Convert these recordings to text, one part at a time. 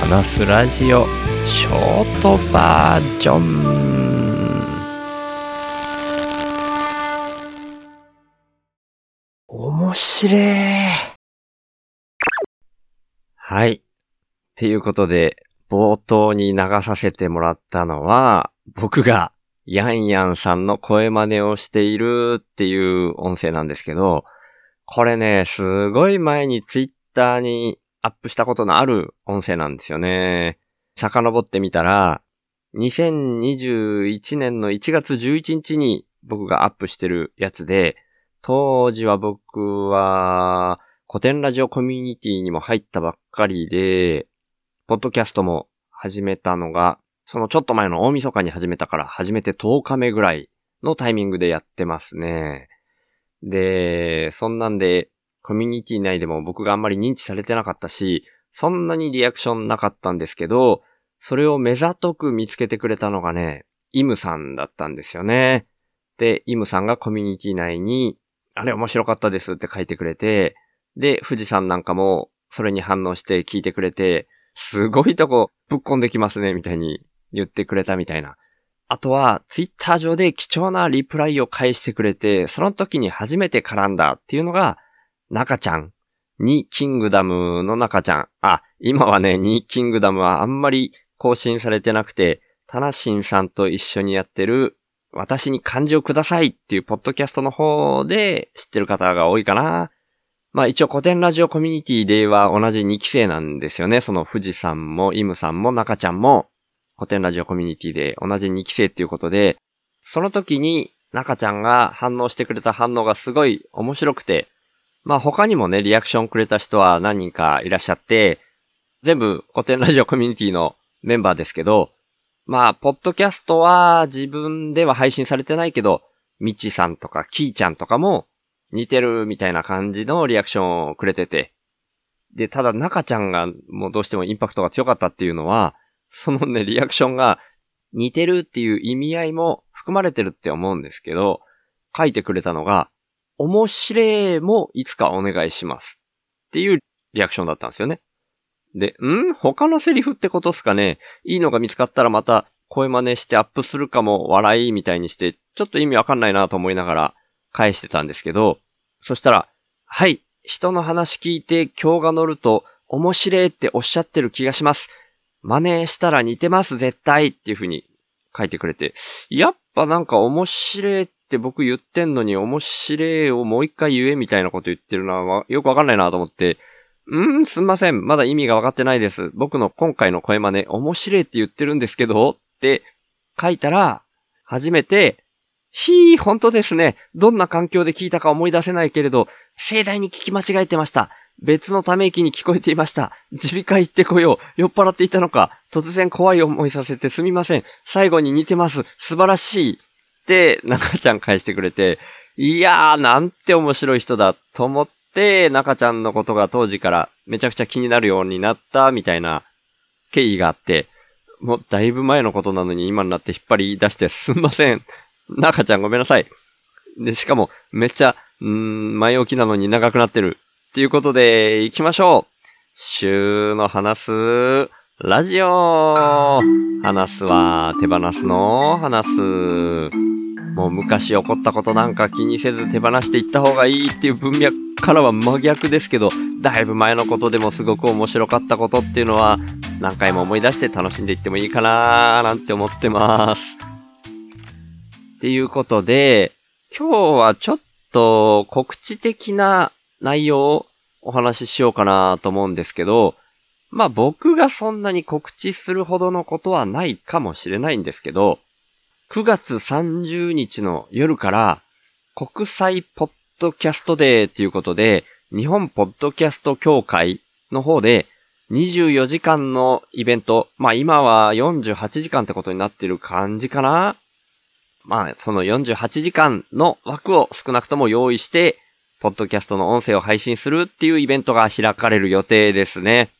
話すラジオショートバージョン面白い。はい。っていうことで、冒頭に流させてもらったのは、僕がヤンヤンさんの声真似をしているっていう音声なんですけど、これね、すごい前にツイッターにアップしたことのある音声なんですよね。遡ってみたら、2021年の1月11日に僕がアップしてるやつで、当時は僕は古典ラジオコミュニティにも入ったばっかりで、ポッドキャストも始めたのが、そのちょっと前の大晦日に始めたから始めて10日目ぐらいのタイミングでやってますね。で、そんなんで、コミュニティ内でも僕があんまり認知されてなかったし、そんなにリアクションなかったんですけど、それを目ざとく見つけてくれたのがね、イムさんだったんですよね。で、イムさんがコミュニティ内に、あれ面白かったですって書いてくれて、で、富士山なんかもそれに反応して聞いてくれて、すごいとこぶっこんできますね、みたいに言ってくれたみたいな。あとは、ツイッター上で貴重なリプライを返してくれて、その時に初めて絡んだっていうのが、中ちゃん。にキングダムの中ちゃん。あ、今はね、にキングダムはあんまり更新されてなくて、タナシンさんと一緒にやってる、私に漢字をくださいっていうポッドキャストの方で知ってる方が多いかな。まあ一応古典ラジオコミュニティでは同じ2期生なんですよね。その富士山もイムさんも中ちゃんも古典ラジオコミュニティで同じ2期生っていうことで、その時に中ちゃんが反応してくれた反応がすごい面白くて、まあ他にもね、リアクションくれた人は何人かいらっしゃって、全部古典ラジオコミュニティのメンバーですけど、まあ、ポッドキャストは自分では配信されてないけど、みちさんとかキーちゃんとかも似てるみたいな感じのリアクションをくれてて。で、ただ中ちゃんがもうどうしてもインパクトが強かったっていうのは、そのね、リアクションが似てるっていう意味合いも含まれてるって思うんですけど、書いてくれたのが、面白いもいつかお願いします。っていうリアクションだったんですよね。で、ん？他のセリフってことっすかね？いいのが見つかったらまた声真似してアップするかも笑いみたいにして、ちょっと意味わかんないなと思いながら返してたんですけど、そしたら、はい、人の話聞いて今日が乗ると面白いっておっしゃってる気がします。真似したら似てます絶対っていう風に書いてくれて、やっぱなんか面白いっって僕言ってんのに面白いをもう一回言えみたいなこと言ってるのはよくわかんないなと思って、うん、すんません。まだ意味が分かってないです。僕の今回の声真似、面白いって言ってるんですけど、って書いたら、初めて、ひー、本当ですね。どんな環境で聞いたか思い出せないけれど、盛大に聞き間違えてました。別のため息に聞こえていました。耳鼻科行ってこよう。酔っ払っていたのか。突然怖い思いさせてすみません。最後に似てます。素晴らしい。って、中ちゃん返してくれて、いやー、なんて面白い人だ、と思って、中ちゃんのことが当時からめちゃくちゃ気になるようになったみたいな経緯があって、もうだいぶ前のことなのに今になって引っ張り出してすんません。中ちゃんごめんなさい。で、しかもめっちゃ、んー前置きなのに長くなってる。っていうことで、行きましょう。週の話す、ラジオ話すは手放すの話す。もう昔起こったことなんか気にせず手放していった方がいいっていう文脈からは真逆ですけど、だいぶ前のことでもすごく面白かったことっていうのは、何回も思い出して楽しんでいってもいいかなーなんて思ってます。っていうことで、今日はちょっと告知的な内容をお話ししようかなと思うんですけど、まあ僕がそんなに告知するほどのことはないかもしれないんですけど、9月30日の夜から国際ポッドキャストデーということで、日本ポッドキャスト協会の方で24時間のイベント、まあ今は48時間ってことになってる感じかなまあその48時間の枠を少なくとも用意して、ポッドキャストの音声を配信するっていうイベントが開かれる予定ですね。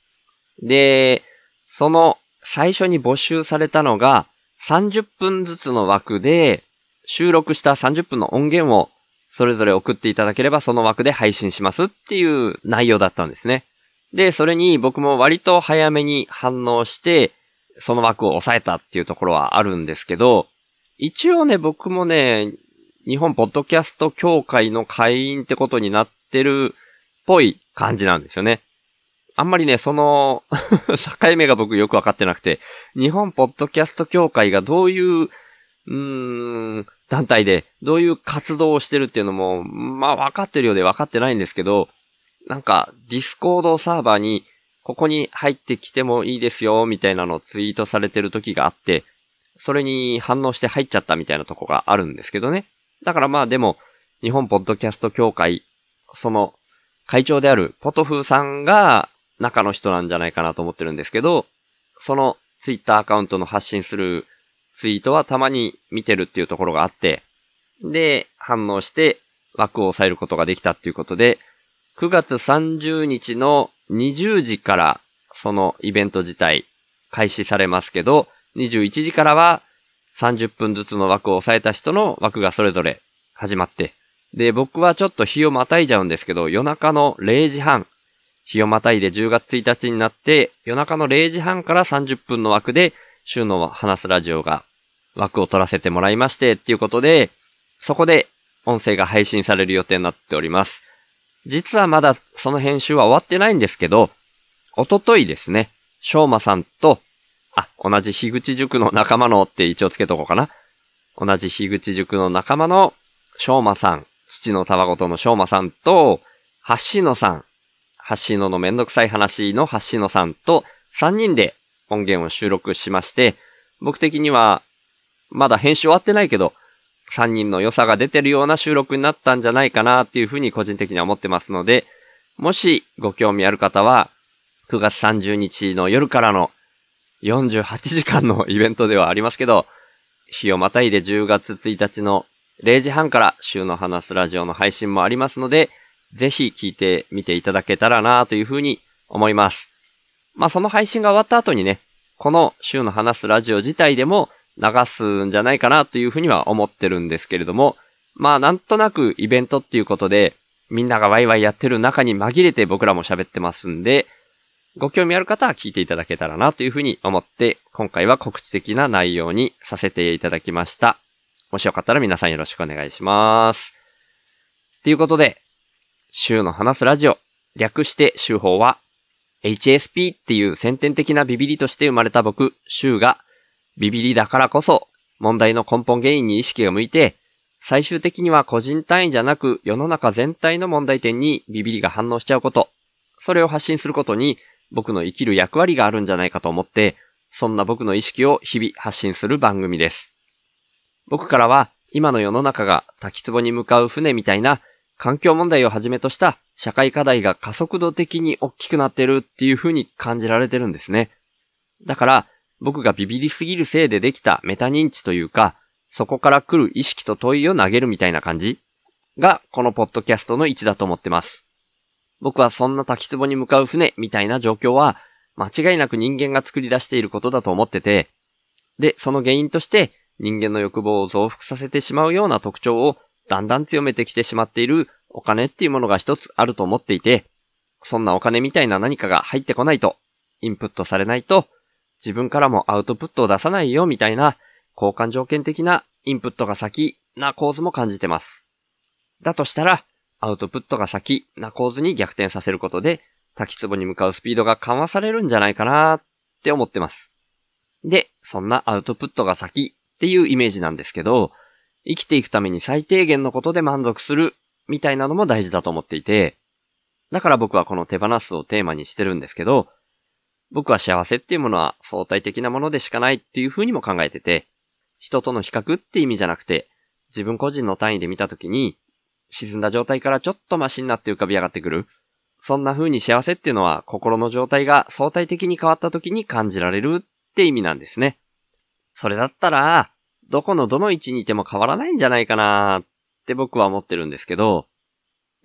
で、その最初に募集されたのが、30分ずつの枠で収録した30分の音源をそれぞれ送っていただければその枠で配信しますっていう内容だったんですね。で、それに僕も割と早めに反応して、その枠を抑えたっていうところはあるんですけど、一応ね、僕もね、日本ポッドキャスト協会の会員ってことになってるっぽい感じなんですよね。あんまりね、その 境目が僕よくわかってなくて、日本ポッドキャスト協会がどういう、うーん、団体で、どういう活動をしてるっていうのも、まあ分かってるようで分かってないんですけど、なんか、ディスコードサーバーに、ここに入ってきてもいいですよ、みたいなのをツイートされてる時があって、それに反応して入っちゃったみたいなとこがあるんですけどね。だからまあでも、日本ポッドキャスト協会、その、会長であるポトフさんが中の人なんじゃないかなと思ってるんですけど、そのツイッターアカウントの発信するツイートはたまに見てるっていうところがあって、で、反応して枠を抑えることができたっていうことで、9月30日の20時からそのイベント自体開始されますけど、21時からは30分ずつの枠を抑えた人の枠がそれぞれ始まって、で、僕はちょっと日をまたいじゃうんですけど、夜中の0時半、日をまたいで10月1日になって、夜中の0時半から30分の枠で、週の話すラジオが枠を取らせてもらいまして、っていうことで、そこで音声が配信される予定になっております。実はまだその編集は終わってないんですけど、おとといですね、しょうまさんと、あ、同じ樋口塾の仲間のって一応つけとこうかな。同じ樋口塾の仲間のしょうまさん、父のたわごとのしょうまさんと、はっしのさん、はっしののめんどくさい話のはっしのさんと3人で音源を収録しまして、僕的にはまだ編集終わってないけど、3人の良さが出てるような収録になったんじゃないかなっていうふうに個人的には思ってますので、もしご興味ある方は、9月30日の夜からの48時間のイベントではありますけど、日をまたいで10月1日の0時半から週の話すラジオの配信もありますので、ぜひ聞いてみていただけたらなというふうに思います。まあその配信が終わった後にね、この週の話すラジオ自体でも流すんじゃないかなというふうには思ってるんですけれども、まあなんとなくイベントっていうことで、みんながワイワイやってる中に紛れて僕らも喋ってますんで、ご興味ある方は聞いていただけたらなというふうに思って、今回は告知的な内容にさせていただきました。もしよかったら皆さんよろしくお願いします。ということで、週の話すラジオ、略して週報は、HSP っていう先天的なビビリとして生まれた僕、週がビビリだからこそ、問題の根本原因に意識が向いて、最終的には個人単位じゃなく世の中全体の問題点にビビリが反応しちゃうこと、それを発信することに僕の生きる役割があるんじゃないかと思って、そんな僕の意識を日々発信する番組です。僕からは今の世の中が滝壺に向かう船みたいな環境問題をはじめとした社会課題が加速度的に大きくなってるっていう風に感じられてるんですね。だから僕がビビりすぎるせいでできたメタ認知というか、そこから来る意識と問いを投げるみたいな感じが、このポッドキャストの位置だと思ってます。僕はそんな滝壺に向かう船みたいな状況は、間違いなく人間が作り出していることだと思ってて、で、その原因として人間の欲望を増幅させてしまうような特徴をだんだん強めてきてしまっているお金っていうものが一つあると思っていて、そんなお金みたいな何かが入ってこないと、インプットされないと、自分からもアウトプットを出さないよみたいな交換条件的なインプットが先な構図も感じてます。だとしたら、アウトプットが先な構図に逆転させることで、滝壺に向かうスピードが緩和されるんじゃないかなって思ってます。で、そんなアウトプットが先っていうイメージなんですけど、生きていくために最低限のことで満足するみたいなのも大事だと思っていて、だから僕はこの手放すをテーマにしてるんですけど、僕は幸せっていうものは相対的なものでしかないっていう風にも考えてて、人との比較って意味じゃなくて、自分個人の単位で見たときに、沈んだ状態からちょっとマシになって浮かび上がってくる。そんな風に幸せっていうのは心の状態が相対的に変わった時に感じられるって意味なんですね。それだったら、どこのどの位置にいても変わらないんじゃないかなって僕は思ってるんですけど、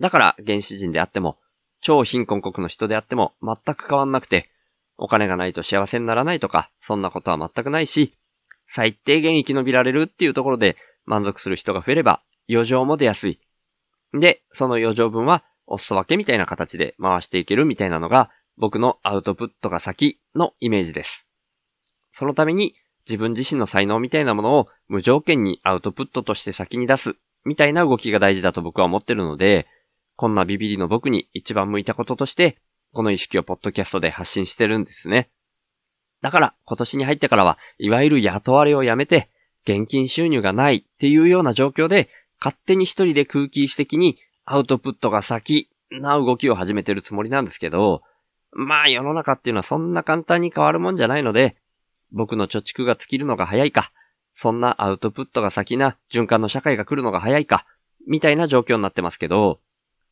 だから原始人であっても、超貧困国の人であっても全く変わんなくて、お金がないと幸せにならないとか、そんなことは全くないし、最低限生き延びられるっていうところで満足する人が増えれば、余剰も出やすい。で、その余剰分は、お裾分けみたいな形で回していけるみたいなのが、僕のアウトプットが先のイメージです。そのために自分自身の才能みたいなものを無条件にアウトプットとして先に出すみたいな動きが大事だと僕は思ってるので、こんなビビリの僕に一番向いたこととして、この意識をポッドキャストで発信してるんですね。だから今年に入ってからは、いわゆる雇われをやめて、現金収入がないっていうような状況で、勝手に一人で空気質的にアウトプットが先な動きを始めてるつもりなんですけど、まあ世の中っていうのはそんな簡単に変わるもんじゃないので、僕の貯蓄が尽きるのが早いか、そんなアウトプットが先な循環の社会が来るのが早いか、みたいな状況になってますけど、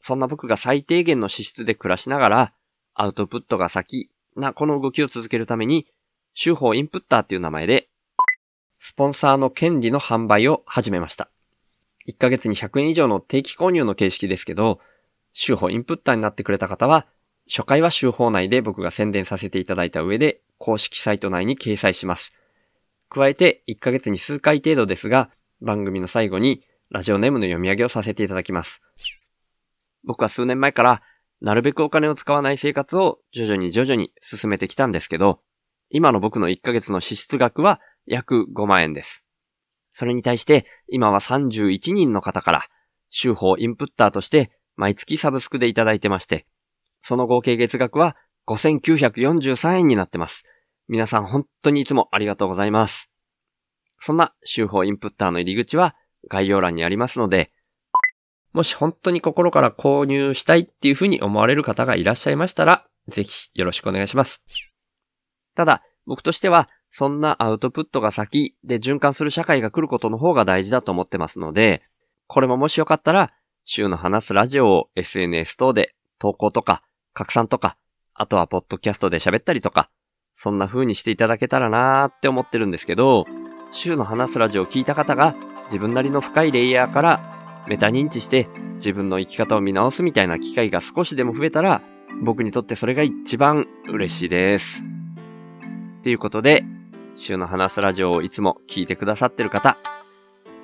そんな僕が最低限の資質で暮らしながら、アウトプットが先なこの動きを続けるために、手法インプッターっていう名前で、スポンサーの権利の販売を始めました。1ヶ月に100円以上の定期購入の形式ですけど、手法インプッターになってくれた方は、初回は手法内で僕が宣伝させていただいた上で、公式サイト内に掲載します。加えて、1ヶ月に数回程度ですが、番組の最後に、ラジオネームの読み上げをさせていただきます。僕は数年前から、なるべくお金を使わない生活を徐々に徐々に進めてきたんですけど、今の僕の1ヶ月の支出額は約5万円です。それに対して、今は31人の方から、週報インプッターとして毎月サブスクでいただいてまして、その合計月額は5943円になってます。皆さん本当にいつもありがとうございます。そんな週報インプッターの入り口は概要欄にありますので、もし本当に心から購入したいっていうふうに思われる方がいらっしゃいましたら、ぜひよろしくお願いします。ただ、僕としては、そんなアウトプットが先で循環する社会が来ることの方が大事だと思ってますので、これももしよかったら、週の話すラジオを SNS 等で投稿とか、拡散とか、あとはポッドキャストで喋ったりとか、そんな風にしていただけたらなーって思ってるんですけど、週の話すラジオを聞いた方が自分なりの深いレイヤーからメタ認知して自分の生き方を見直すみたいな機会が少しでも増えたら、僕にとってそれが一番嬉しいです。ということで、週の話すラジオをいつも聞いてくださってる方、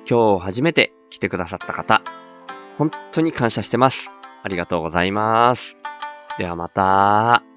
今日初めて来てくださった方、本当に感謝してます。ありがとうございます。ではまた。